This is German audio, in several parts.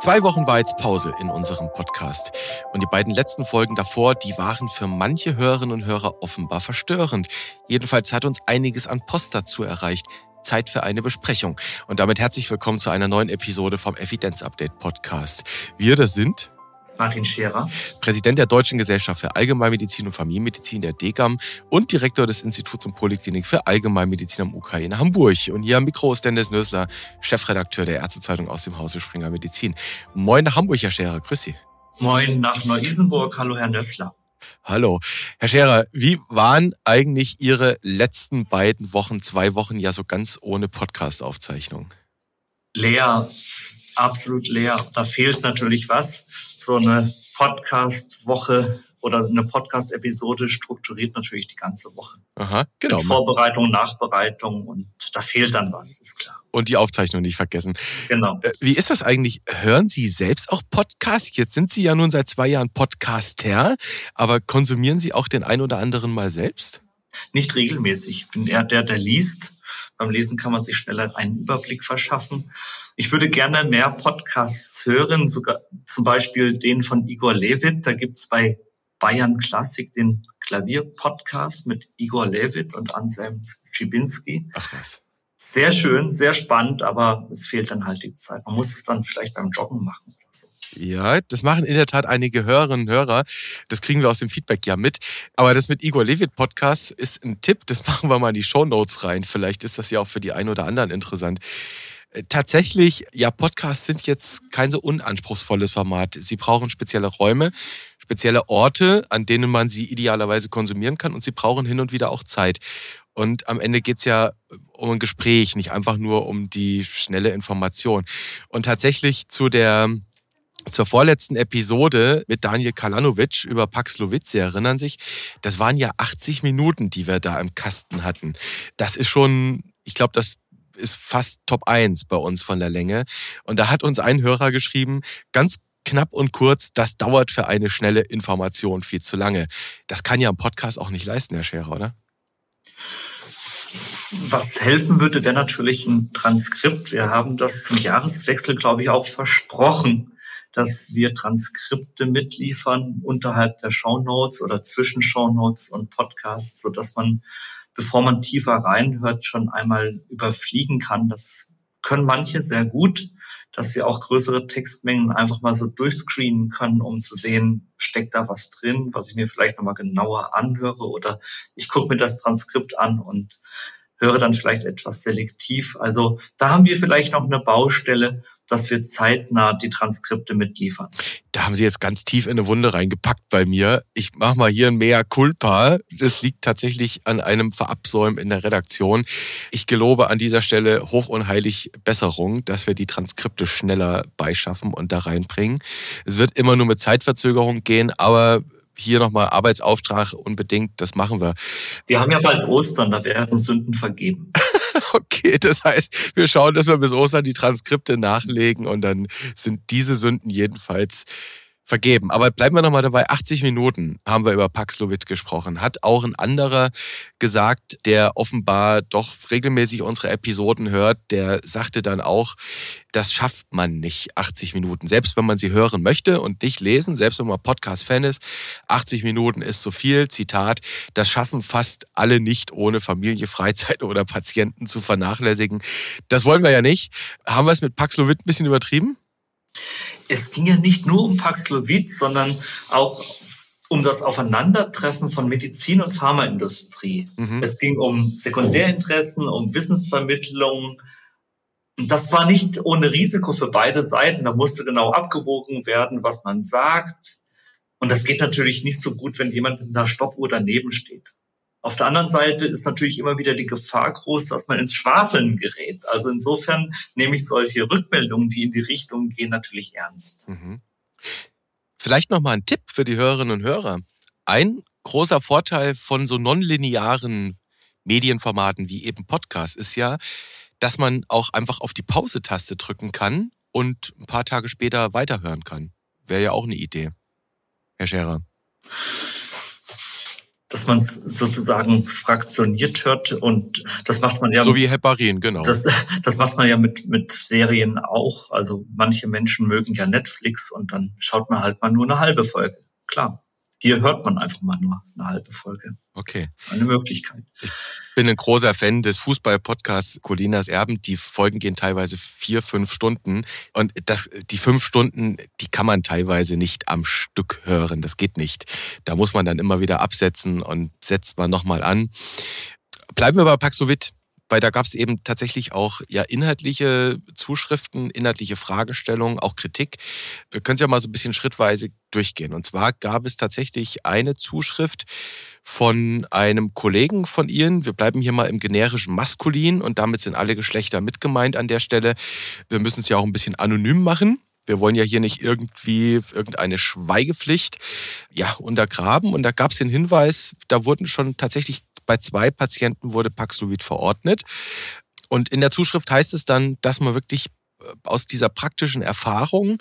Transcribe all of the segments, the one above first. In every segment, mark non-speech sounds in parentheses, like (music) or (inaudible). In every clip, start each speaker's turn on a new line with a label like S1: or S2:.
S1: Zwei Wochen war jetzt Pause in unserem Podcast. Und die beiden letzten Folgen davor, die waren für manche Hörerinnen und Hörer offenbar verstörend. Jedenfalls hat uns einiges an Post dazu erreicht. Zeit für eine Besprechung. Und damit herzlich willkommen zu einer neuen Episode vom Evidenz Update Podcast. Wir, das sind
S2: Martin Scherer.
S1: Präsident der Deutschen Gesellschaft für Allgemeinmedizin und Familienmedizin der DGAM und Direktor des Instituts und Poliklinik für Allgemeinmedizin am UK in Hamburg. Und hier am Mikro ist Dennis Nösler, Chefredakteur der Ärztezeitung aus dem Hause Springer Medizin. Moin nach Hamburg, Herr Scherer. Grüß Sie.
S2: Moin nach Neu-Isenburg. Hallo, Herr Nössler.
S1: Hallo. Herr Scherer, wie waren eigentlich Ihre letzten beiden Wochen, zwei Wochen ja so ganz ohne Podcast-Aufzeichnung?
S2: Leer, absolut leer. Da fehlt natürlich was. So eine Podcast-Woche oder eine Podcast-Episode strukturiert natürlich die ganze Woche.
S1: Aha, genau.
S2: Mit Vorbereitung, Nachbereitung und da fehlt dann was, ist klar.
S1: Und die Aufzeichnung nicht vergessen.
S2: Genau.
S1: Äh, wie ist das eigentlich? Hören Sie selbst auch Podcasts? Jetzt sind Sie ja nun seit zwei Jahren Podcaster, aber konsumieren Sie auch den ein oder anderen mal selbst?
S2: Nicht regelmäßig. Ich bin eher der, der liest beim Lesen kann man sich schneller einen Überblick verschaffen. Ich würde gerne mehr Podcasts hören, sogar zum Beispiel den von Igor Levit. Da gibt es bei Bayern Klassik den Klavierpodcast mit Igor Levit und Anselm Schibinski.
S1: Ach was.
S2: Sehr schön, sehr spannend, aber es fehlt dann halt die Zeit. Man muss es dann vielleicht beim Joggen machen.
S1: Ja, das machen in der Tat einige Hörerinnen und Hörer. Das kriegen wir aus dem Feedback ja mit. Aber das mit Igor Levit Podcast ist ein Tipp. Das (laughs) machen wir mal in die Show Notes rein. Vielleicht ist das ja auch für die einen oder anderen interessant. Äh, tatsächlich, ja, Podcasts sind jetzt kein so unanspruchsvolles Format. Sie brauchen spezielle Räume, spezielle Orte, an denen man sie idealerweise konsumieren kann und sie brauchen hin und wieder auch Zeit. Und am Ende geht's ja um ein Gespräch, nicht einfach nur um die schnelle Information. Und tatsächlich zu der zur vorletzten Episode mit Daniel Kalanovic über Paxlovid, Sie erinnern sich, das waren ja 80 Minuten, die wir da im Kasten hatten. Das ist schon, ich glaube, das ist fast Top 1 bei uns von der Länge. Und da hat uns ein Hörer geschrieben, ganz knapp und kurz, das dauert für eine schnelle Information viel zu lange. Das kann ja ein Podcast auch nicht leisten, Herr Scherer, oder?
S2: Was helfen würde, wäre natürlich ein Transkript. Wir haben das zum Jahreswechsel, glaube ich, auch versprochen dass wir Transkripte mitliefern unterhalb der Shownotes oder zwischen Shownotes und Podcasts, so dass man, bevor man tiefer reinhört, schon einmal überfliegen kann. Das können manche sehr gut, dass sie auch größere Textmengen einfach mal so durchscreenen können, um zu sehen, steckt da was drin, was ich mir vielleicht nochmal genauer anhöre oder ich gucke mir das Transkript an und höre dann vielleicht etwas selektiv. Also da haben wir vielleicht noch eine Baustelle, dass wir zeitnah die Transkripte mitliefern.
S1: Da haben Sie jetzt ganz tief in eine Wunde reingepackt bei mir. Ich mache mal hier ein Mea culpa. Das liegt tatsächlich an einem Verabsäumen in der Redaktion. Ich gelobe an dieser Stelle hoch und heilig Besserung, dass wir die Transkripte schneller beischaffen und da reinbringen. Es wird immer nur mit Zeitverzögerung gehen, aber hier nochmal Arbeitsauftrag unbedingt, das machen wir.
S2: Wir haben ja bald Ostern, da werden Sünden vergeben. (laughs)
S1: okay, das heißt, wir schauen, dass wir bis Ostern die Transkripte nachlegen und dann sind diese Sünden jedenfalls vergeben. Aber bleiben wir nochmal dabei. 80 Minuten haben wir über Paxlovid gesprochen. Hat auch ein anderer gesagt, der offenbar doch regelmäßig unsere Episoden hört, der sagte dann auch, das schafft man nicht, 80 Minuten. Selbst wenn man sie hören möchte und nicht lesen, selbst wenn man Podcast-Fan ist, 80 Minuten ist zu viel. Zitat, das schaffen fast alle nicht, ohne Familie, Freizeit oder Patienten zu vernachlässigen. Das wollen wir ja nicht. Haben wir es mit Paxlovid ein bisschen übertrieben?
S2: Es ging ja nicht nur um Paxlovid, sondern auch um das Aufeinandertreffen von Medizin und Pharmaindustrie. Mhm. Es ging um Sekundärinteressen, um Wissensvermittlung. Das war nicht ohne Risiko für beide Seiten. Da musste genau abgewogen werden, was man sagt. Und das geht natürlich nicht so gut, wenn jemand mit einer Stoppuhr daneben steht. Auf der anderen Seite ist natürlich immer wieder die Gefahr groß, dass man ins Schwafeln gerät. Also insofern nehme ich solche Rückmeldungen, die in die Richtung gehen, natürlich ernst. Mhm.
S1: Vielleicht noch mal ein Tipp für die Hörerinnen und Hörer. Ein großer Vorteil von so nonlinearen Medienformaten wie eben Podcast ist ja, dass man auch einfach auf die Pause-Taste drücken kann und ein paar Tage später weiterhören kann. Wäre ja auch eine Idee, Herr Scherer.
S2: Dass man es sozusagen fraktioniert hört und das macht man ja.
S1: So wie Heparin, genau.
S2: Das, das macht man ja mit, mit Serien auch. Also manche Menschen mögen ja Netflix und dann schaut man halt mal nur eine halbe Folge. Klar. Hier hört man einfach mal nur eine halbe Folge.
S1: Okay.
S2: Das ist eine Möglichkeit.
S1: Ich bin ein großer Fan des Fußball-Podcasts Colinas Erben. Die Folgen gehen teilweise vier, fünf Stunden. Und das, die fünf Stunden, die kann man teilweise nicht am Stück hören. Das geht nicht. Da muss man dann immer wieder absetzen und setzt man nochmal an. Bleiben wir bei Paxovid weil da gab es eben tatsächlich auch ja inhaltliche Zuschriften, inhaltliche Fragestellungen, auch Kritik. Wir können es ja mal so ein bisschen schrittweise durchgehen. Und zwar gab es tatsächlich eine Zuschrift von einem Kollegen von Ihnen. Wir bleiben hier mal im generischen Maskulin und damit sind alle Geschlechter mitgemeint an der Stelle. Wir müssen es ja auch ein bisschen anonym machen. Wir wollen ja hier nicht irgendwie irgendeine Schweigepflicht ja, untergraben. Und da gab es den Hinweis, da wurden schon tatsächlich bei zwei Patienten wurde Paxlovid verordnet. Und in der Zuschrift heißt es dann, dass man wirklich aus dieser praktischen Erfahrung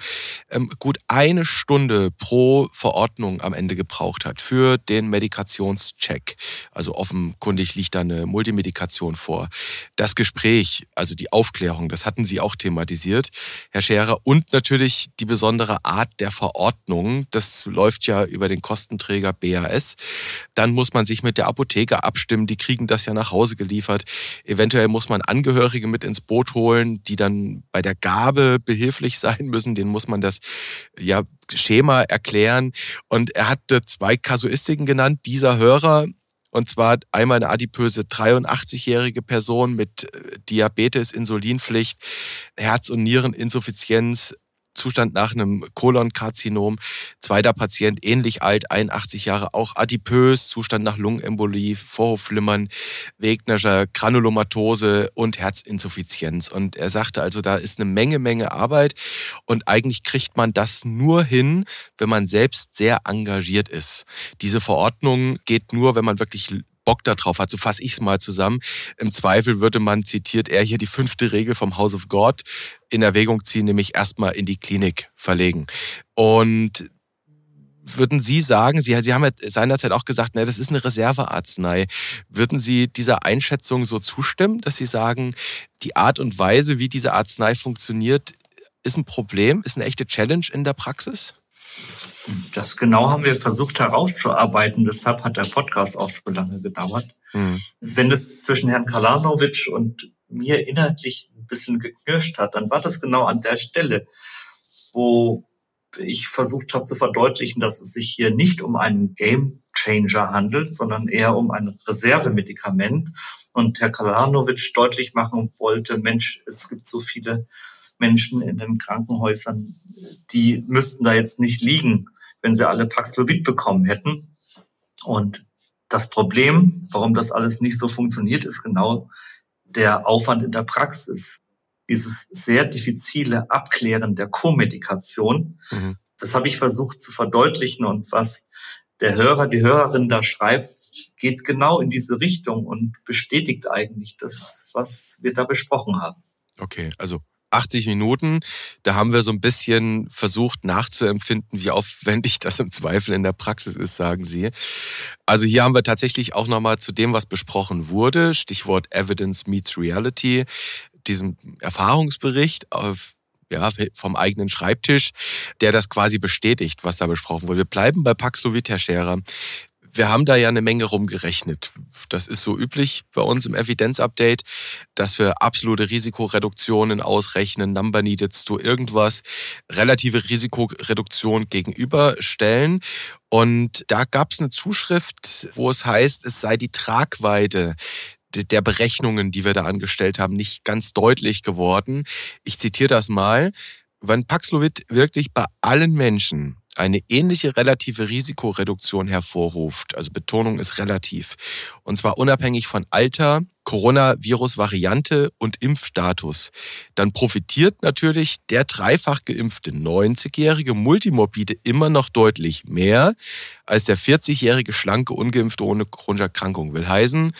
S1: ähm, gut eine Stunde pro Verordnung am Ende gebraucht hat für den Medikationscheck. Also offenkundig liegt da eine Multimedikation vor. Das Gespräch, also die Aufklärung, das hatten Sie auch thematisiert, Herr Scherer. Und natürlich die besondere Art der Verordnung. Das läuft ja über den Kostenträger BAS. Dann muss man sich mit der Apotheke abstimmen. Die kriegen das ja nach Hause geliefert. Eventuell muss man Angehörige mit ins Boot holen, die dann bei der der Gabe behilflich sein müssen. Den muss man das ja, Schema erklären. Und er hatte zwei Kasuistiken genannt. Dieser Hörer, und zwar einmal eine adipöse 83-jährige Person mit äh, Diabetes, Insulinpflicht, Herz- und Niereninsuffizienz, Zustand nach einem Kolonkarzinom. Zweiter Patient, ähnlich alt, 81 Jahre, auch adipös, Zustand nach Lungenembolie, Vorhofflimmern, Wegnerscher Granulomatose und Herzinsuffizienz. Und er sagte also, da ist eine Menge, Menge Arbeit und eigentlich kriegt man das nur hin, wenn man selbst sehr engagiert ist. Diese Verordnung geht nur, wenn man wirklich Bock darauf hat. So fasse ich es mal zusammen. Im Zweifel würde man, zitiert er hier, die fünfte Regel vom House of God in Erwägung ziehen, nämlich erstmal in die Klinik verlegen. Und würden Sie sagen, Sie, Sie haben ja seinerzeit auch gesagt, ne, das ist eine Reservearznei. Würden Sie dieser Einschätzung so zustimmen, dass Sie sagen, die Art und Weise, wie diese Arznei funktioniert, ist ein Problem, ist eine echte Challenge in der Praxis?
S2: Das genau haben wir versucht herauszuarbeiten. Deshalb hat der Podcast auch so lange gedauert. Mhm. Wenn es zwischen Herrn Kalanovic und mir inhaltlich ein bisschen geknirscht hat, dann war das genau an der Stelle, wo ich versucht habe zu verdeutlichen, dass es sich hier nicht um einen Game Changer handelt, sondern eher um ein Reservemedikament. Und Herr Kalanovic deutlich machen wollte, Mensch, es gibt so viele Menschen in den Krankenhäusern, die müssten da jetzt nicht liegen, wenn sie alle Paxlovid bekommen hätten. Und das Problem, warum das alles nicht so funktioniert, ist genau der Aufwand in der Praxis. Dieses sehr diffizile Abklären der Co-Medikation, mhm. das habe ich versucht zu verdeutlichen und was der Hörer, die Hörerin da schreibt, geht genau in diese Richtung und bestätigt eigentlich das, was wir da besprochen haben.
S1: Okay, also 80 Minuten. Da haben wir so ein bisschen versucht nachzuempfinden, wie aufwendig das im Zweifel in der Praxis ist, sagen Sie. Also hier haben wir tatsächlich auch nochmal zu dem, was besprochen wurde, Stichwort Evidence meets Reality, diesem Erfahrungsbericht auf ja, vom eigenen Schreibtisch, der das quasi bestätigt, was da besprochen wurde. Wir bleiben bei Paxlovid, Herr Scherer wir haben da ja eine Menge rumgerechnet. Das ist so üblich bei uns im Evidenz-Update, dass wir absolute Risikoreduktionen ausrechnen, Number Needed to irgendwas, relative Risikoreduktion gegenüberstellen. Und da gab es eine Zuschrift, wo es heißt, es sei die Tragweite der Berechnungen, die wir da angestellt haben, nicht ganz deutlich geworden. Ich zitiere das mal. Wenn Paxlovid wirklich bei allen Menschen eine ähnliche relative Risikoreduktion hervorruft, also Betonung ist relativ, und zwar unabhängig von Alter, Coronavirus-Variante und Impfstatus, dann profitiert natürlich der dreifach geimpfte 90-jährige Multimorbide immer noch deutlich mehr als der 40-jährige schlanke Ungeimpfte ohne chronische Erkrankung. Will heißen,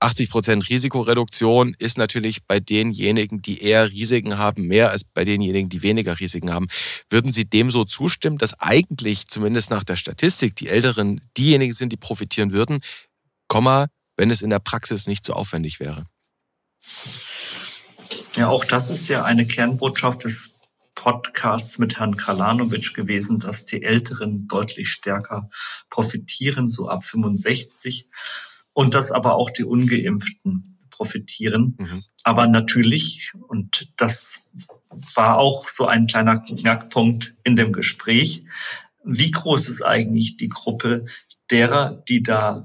S1: 80 Prozent Risikoreduktion ist natürlich bei denjenigen, die eher Risiken haben, mehr als bei denjenigen, die weniger Risiken haben. Würden Sie dem so zustimmen, dass eigentlich zumindest nach der Statistik die Älteren diejenigen sind, die profitieren würden, Komma, wenn es in der Praxis nicht so aufwendig wäre?
S2: Ja, auch das ist ja eine Kernbotschaft des Podcasts mit Herrn Kalanovic gewesen, dass die Älteren deutlich stärker profitieren, so ab 65 und dass aber auch die Ungeimpften profitieren. Mhm. Aber natürlich, und das war auch so ein kleiner Knackpunkt in dem Gespräch, wie groß ist eigentlich die Gruppe derer, die da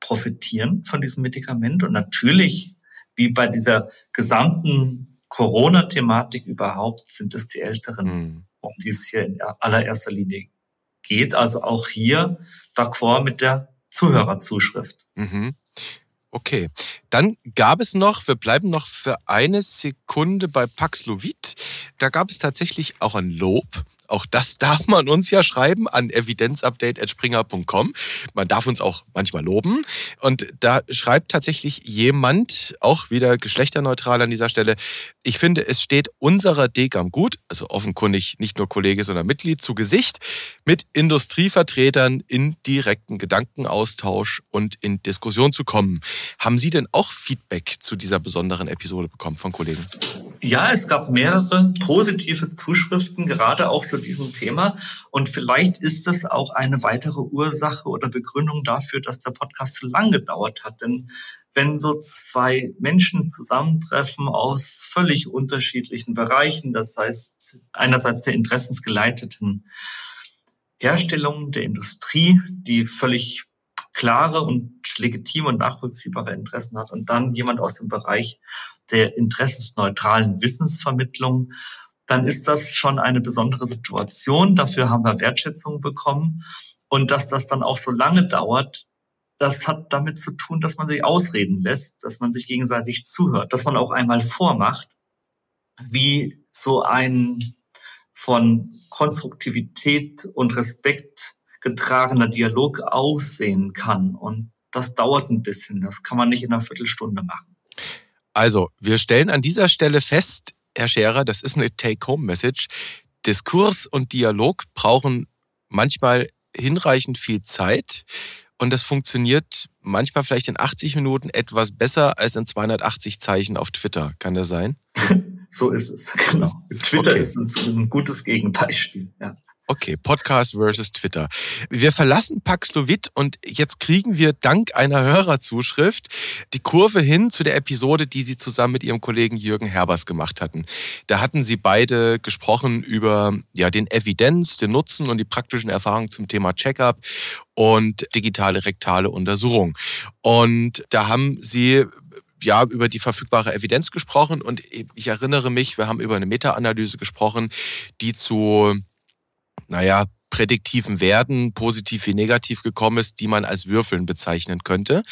S2: profitieren von diesem Medikament? Und natürlich, wie bei dieser gesamten Corona-Thematik überhaupt, sind es die Älteren, mhm. um die es hier in allererster Linie geht. Also auch hier d'accord mit der Zuhörerzuschrift.
S1: Mhm. Okay, dann gab es noch, wir bleiben noch für eine Sekunde bei Paxlovid. Da gab es tatsächlich auch ein Lob auch das (laughs) darf man uns ja schreiben an evidenzupdate.springer.com. Man darf uns auch manchmal loben. Und da schreibt tatsächlich jemand, auch wieder geschlechterneutral an dieser Stelle, ich finde, es steht unserer DGAM gut, also offenkundig nicht nur Kollege, sondern Mitglied, zu Gesicht, mit Industrievertretern in direkten Gedankenaustausch und in Diskussion zu kommen. Haben Sie denn auch Feedback zu dieser besonderen Episode bekommen von Kollegen?
S2: Ja, es gab mehrere positive Zuschriften, gerade auch zu diesem Thema. Und vielleicht ist das auch eine weitere Ursache oder Begründung dafür, dass der Podcast zu lang gedauert hat. Denn wenn so zwei Menschen zusammentreffen aus völlig unterschiedlichen Bereichen, das heißt einerseits der interessensgeleiteten Herstellung der Industrie, die völlig klare und legitime und nachvollziehbare Interessen hat und dann jemand aus dem Bereich der interessensneutralen Wissensvermittlung, dann ist das schon eine besondere Situation. Dafür haben wir Wertschätzung bekommen. Und dass das dann auch so lange dauert, das hat damit zu tun, dass man sich ausreden lässt, dass man sich gegenseitig zuhört, dass man auch einmal vormacht, wie so ein von Konstruktivität und Respekt getragener Dialog aussehen kann. Und das dauert ein bisschen. Das kann man nicht in einer Viertelstunde machen.
S1: Also, wir stellen an dieser Stelle fest, Herr Scherer, das ist eine Take-Home-Message. Diskurs und Dialog brauchen manchmal hinreichend viel Zeit. Und das funktioniert manchmal vielleicht in 80 Minuten etwas besser als in 280 Zeichen auf Twitter. Kann das sein? (laughs)
S2: so ist es, genau. Twitter okay. ist ein gutes Gegenbeispiel. Ja.
S1: Okay, Podcast versus Twitter. Wir verlassen Paxlovid und jetzt kriegen wir dank einer Hörerzuschrift die Kurve hin zu der Episode, die Sie zusammen mit Ihrem Kollegen Jürgen Herbers gemacht hatten. Da hatten Sie beide gesprochen über ja, den Evidenz, den Nutzen und die praktischen Erfahrungen zum Thema Checkup und digitale rektale Untersuchung. Und da haben Sie ja, über die verfügbare Evidenz gesprochen und ich erinnere mich, wir haben über eine Meta-Analyse gesprochen, die zu naja, prädiktiven Werten, positiv wie negativ gekommen ist, die man als Würfeln bezeichnen könnte.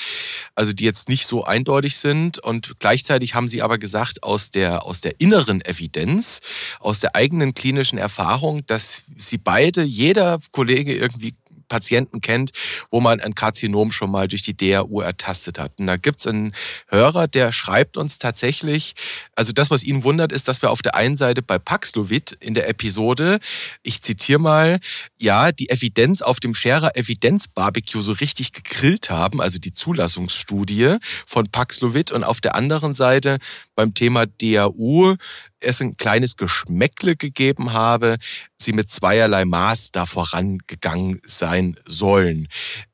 S1: Also die jetzt nicht so eindeutig sind. Und gleichzeitig haben sie aber gesagt, aus der, aus der inneren Evidenz, aus der eigenen klinischen Erfahrung, dass sie beide, jeder Kollege irgendwie Patienten kennt, wo man ein Karzinom schon mal durch die DRU ertastet hat. Und da gibt es einen Hörer, der schreibt uns tatsächlich, also das, was ihn wundert, ist, dass wir auf der einen Seite bei Paxlovid in der Episode, ich zitiere mal, ja, die Evidenz auf dem Scherer Evidenz Barbecue so richtig gegrillt haben, also die Zulassungsstudie von Paxlovid und auf der anderen Seite beim Thema DAU es ein kleines Geschmäckle gegeben habe, sie mit zweierlei Maß da vorangegangen sein sollen.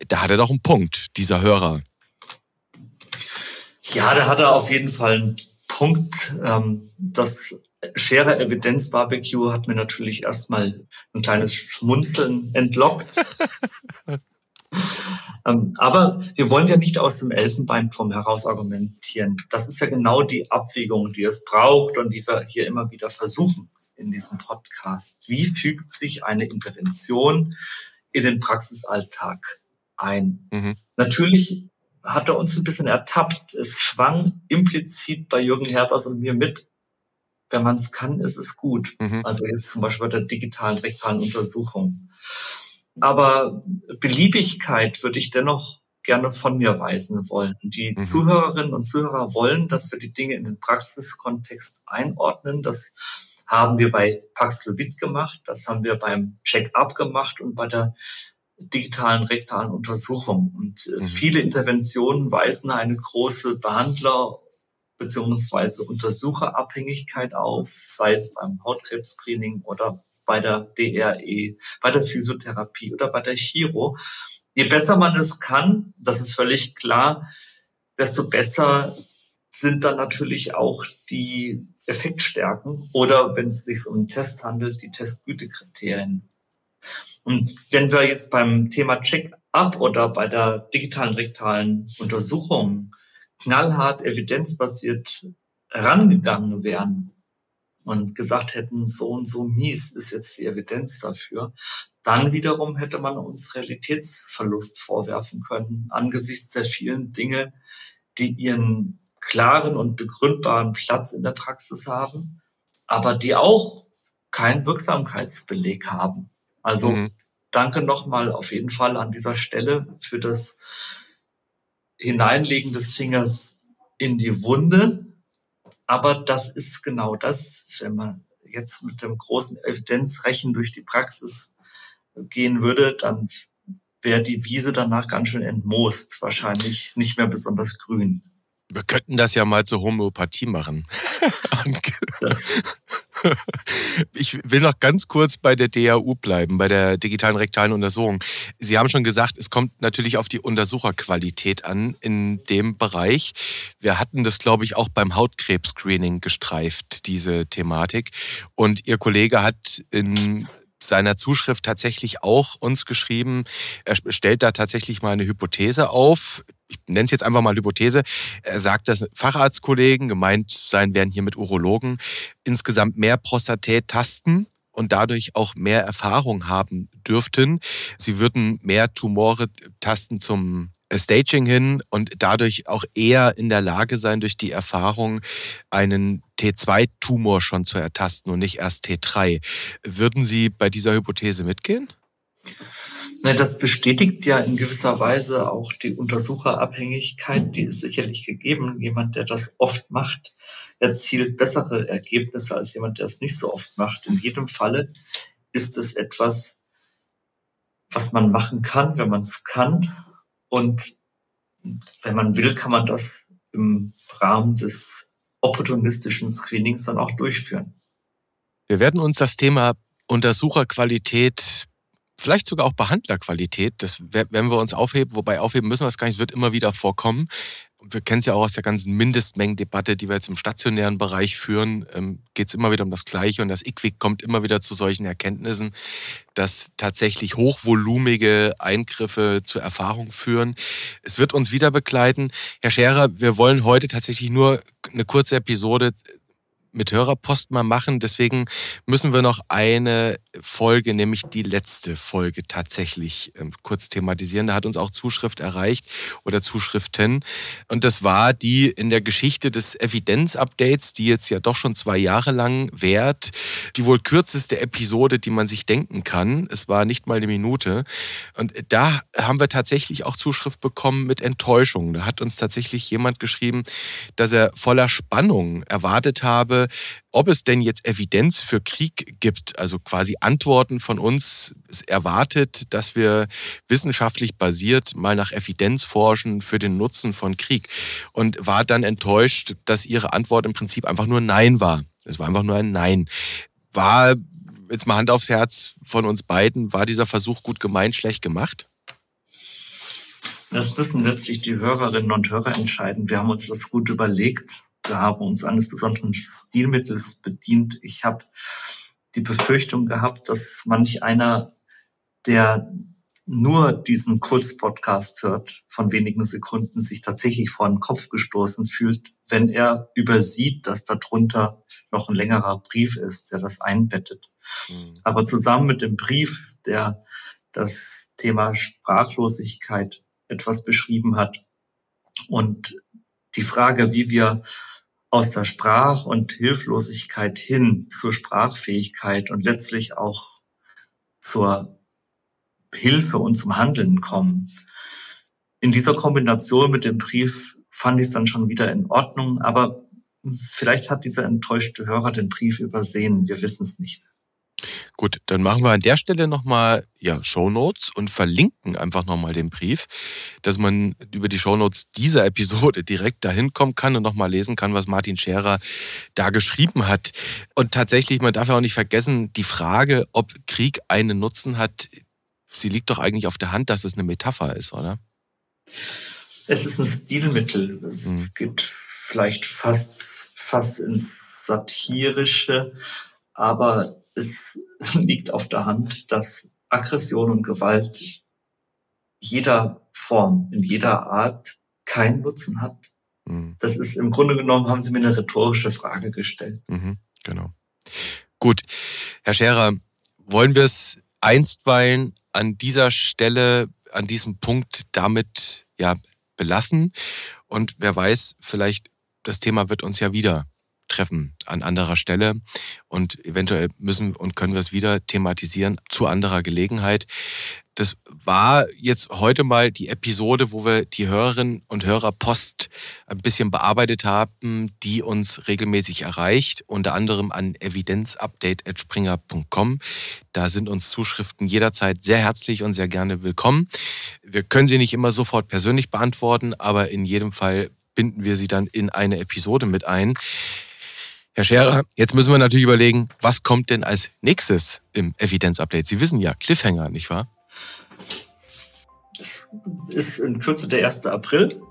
S1: Da hat er doch einen Punkt, dieser Hörer.
S2: Ja, da hat er auf jeden Fall einen Punkt. Ähm, das Schere Evidenz Barbecue hat mir natürlich erstmal ein kleines Schmunzeln entlockt. (laughs) Ähm, aber wir wollen ja nicht aus dem Elfenbeinturm heraus argumentieren. Das ist ja genau die Abwägung, die es braucht und die wir hier immer wieder versuchen in diesem Podcast. Wie fügt sich eine Intervention in den Praxisalltag ein? Mhm. Natürlich hat er uns ein bisschen ertappt. Es schwang implizit bei Jürgen Herbers und mir mit, wenn man es kann, ist es gut. Mhm. Also jetzt zum Beispiel bei der digitalen rektalen Untersuchung. Aber Beliebigkeit würde ich dennoch gerne von mir weisen wollen. Die mhm. Zuhörerinnen und Zuhörer wollen, dass wir die Dinge in den Praxiskontext einordnen. Das haben wir bei Paxlovid gemacht, das haben wir beim Check-up gemacht und bei der digitalen rektalen Untersuchung. Und äh, mhm. viele Interventionen weisen eine große Behandler- beziehungsweise Untersucherabhängigkeit auf, sei es beim Hautkrebs-Screening oder bei der DRE, bei der Physiotherapie oder bei der Chiro. Je besser man es kann, das ist völlig klar, desto besser sind dann natürlich auch die Effektstärken oder wenn es sich um einen Test handelt, die Testgütekriterien. Und wenn wir jetzt beim Thema Check-up oder bei der digitalen rektalen Untersuchung knallhart evidenzbasiert rangegangen wären und gesagt hätten, so und so mies ist jetzt die Evidenz dafür, dann wiederum hätte man uns Realitätsverlust vorwerfen können angesichts der vielen Dinge, die ihren klaren und begründbaren Platz in der Praxis haben, aber die auch keinen Wirksamkeitsbeleg haben. Also mhm. danke nochmal auf jeden Fall an dieser Stelle für das Hineinlegen des Fingers in die Wunde. Aber das ist genau das, wenn man jetzt mit dem großen Evidenzrechen durch die Praxis gehen würde, dann wäre die Wiese danach ganz schön entmoost, wahrscheinlich nicht mehr besonders grün.
S1: Wir könnten das ja mal zur Homöopathie machen. (laughs) ich will noch ganz kurz bei der DAU bleiben, bei der digitalen rektalen Untersuchung. Sie haben schon gesagt, es kommt natürlich auf die Untersucherqualität an in dem Bereich. Wir hatten das, glaube ich, auch beim Hautkrebs-Screening gestreift, diese Thematik. Und Ihr Kollege hat in seiner Zuschrift tatsächlich auch uns geschrieben. Er stellt da tatsächlich mal eine Hypothese auf. Ich nenne es jetzt einfach mal Hypothese. Er sagt, dass Facharztkollegen, gemeint sein werden hier mit Urologen, insgesamt mehr Prostatät tasten und dadurch auch mehr Erfahrung haben dürften. Sie würden mehr Tumore tasten zum Staging hin und dadurch auch eher in der Lage sein, durch die Erfahrung einen T2-Tumor schon zu ertasten und nicht erst T3. Würden Sie bei dieser Hypothese mitgehen?
S2: Das bestätigt ja in gewisser Weise auch die Untersucherabhängigkeit, die ist sicherlich gegeben. Jemand, der das oft macht, erzielt bessere Ergebnisse als jemand, der es nicht so oft macht. In jedem Falle ist es etwas, was man machen kann, wenn man es kann. Und wenn man will, kann man das im Rahmen des opportunistischen Screenings dann auch durchführen.
S1: Wir werden uns das Thema Untersucherqualität, vielleicht sogar auch Behandlerqualität, das werden wir uns aufheben, wobei aufheben müssen wir es gar nicht, es wird immer wieder vorkommen wir kennen es ja auch aus der ganzen Mindestmengendebatte, die wir jetzt im stationären Bereich führen, ähm, geht es immer wieder um das Gleiche und das IQWIC kommt immer wieder zu solchen Erkenntnissen, dass tatsächlich hochvolumige Eingriffe zur Erfahrung führen. Es wird uns wieder begleiten. Herr Scherer, wir wollen heute tatsächlich nur eine kurze Episode mit Hörerpost mal machen. Deswegen müssen wir noch eine Folge, nämlich die letzte Folge tatsächlich ähm, kurz thematisieren. Da hat uns auch Zuschrift erreicht oder Zuschriften. Und das war die in der Geschichte des Evidenz-Updates, die jetzt ja doch schon zwei Jahre lang währt, die wohl kürzeste Episode, die man sich denken kann. Es war nicht mal eine Minute. Und da haben wir tatsächlich auch Zuschrift bekommen mit Enttäuschung. Da hat uns tatsächlich jemand geschrieben, dass er voller Spannung erwartet habe, ob es denn jetzt Evidenz für Krieg gibt, also quasi Antworten von uns erwartet, dass wir wissenschaftlich basiert mal nach Evidenz forschen für den Nutzen von Krieg und war dann enttäuscht, dass ihre Antwort im Prinzip einfach nur Nein war. Es war einfach nur ein Nein. War jetzt mal Hand aufs Herz von uns beiden, war dieser Versuch gut gemeint, schlecht gemacht?
S2: Das müssen letztlich die Hörerinnen und Hörer entscheiden. Wir haben uns das gut überlegt haben uns eines besonderen Stilmittels bedient. Ich habe die Befürchtung gehabt, dass manch einer, der nur diesen Kurzpodcast hört, von wenigen Sekunden, sich tatsächlich vor den Kopf gestoßen fühlt, wenn er übersieht, dass darunter noch ein längerer Brief ist, der das einbettet. Mhm. Aber zusammen mit dem Brief, der das Thema Sprachlosigkeit etwas beschrieben hat und die Frage, wie wir aus der Sprach- und Hilflosigkeit hin zur Sprachfähigkeit und letztlich auch zur Hilfe und zum Handeln kommen, in dieser Kombination mit dem Brief fand ich es dann schon wieder in Ordnung, aber vielleicht hat dieser enttäuschte Hörer den Brief übersehen. Wir wissen es nicht.
S1: Gut, dann machen wir an der Stelle nochmal ja, Shownotes und verlinken einfach nochmal den Brief, dass man über die Shownotes dieser Episode (laughs) direkt dahin kommen kann und nochmal lesen kann, was Martin Scherer da geschrieben hat. Und tatsächlich, man darf ja auch nicht vergessen, die Frage, ob Krieg einen Nutzen hat, sie liegt doch eigentlich auf der Hand, dass es eine Metapher ist, oder?
S2: Es ist ein Stilmittel. Es mhm. geht vielleicht fast, fast ins Satirische, aber es (laughs) liegt auf der Hand, dass Aggression und Gewalt jeder Form, in jeder Art keinen Nutzen hat. Mhm. Das ist im Grunde genommen, haben Sie mir eine rhetorische Frage gestellt.
S1: Mhm, genau. Gut, Herr Scherer, wollen wir es einstweilen an dieser Stelle, an diesem Punkt damit ja belassen? Und wer weiß, vielleicht das Thema wird uns ja wieder treffen an anderer Stelle und eventuell müssen und können wir es wieder thematisieren zu anderer Gelegenheit. Das war jetzt heute mal die Episode, wo wir die Hörerinnen und Hörer Post ein bisschen bearbeitet haben, die uns regelmäßig erreicht, unter anderem an evidenzupdate.springer.com. Da sind uns Zuschriften jederzeit sehr herzlich und sehr gerne willkommen. Wir können sie nicht immer sofort persönlich beantworten, aber in jedem Fall binden wir sie dann in eine Episode mit ein. Herr Scherer, jetzt müssen wir natürlich überlegen, was kommt denn als nächstes im Evidenz-Update? Sie wissen ja, Cliffhanger, nicht wahr?
S2: Es ist in Kürze der 1. April.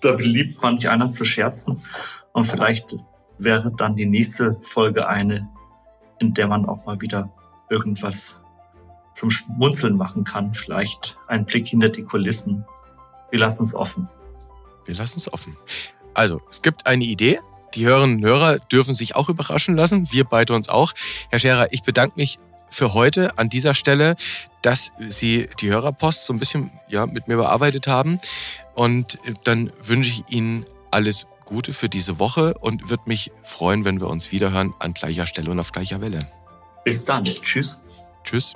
S2: Da beliebt manch einer zu scherzen. Und vielleicht wäre dann die nächste Folge eine, in der man auch mal wieder irgendwas zum Schmunzeln machen kann. Vielleicht ein Blick hinter die Kulissen. Wir lassen es offen.
S1: Wir lassen es offen. Also, es gibt eine Idee. Die Hörerinnen und Hörer dürfen sich auch überraschen lassen. Wir beide uns auch. Herr Scherer, ich bedanke mich für heute an dieser Stelle, dass Sie die Hörerpost so ein bisschen ja, mit mir bearbeitet haben. Und dann wünsche ich Ihnen alles Gute für diese Woche und würde mich freuen, wenn wir uns wiederhören an gleicher Stelle und auf gleicher Welle.
S2: Bis dann. Tschüss.
S1: Tschüss.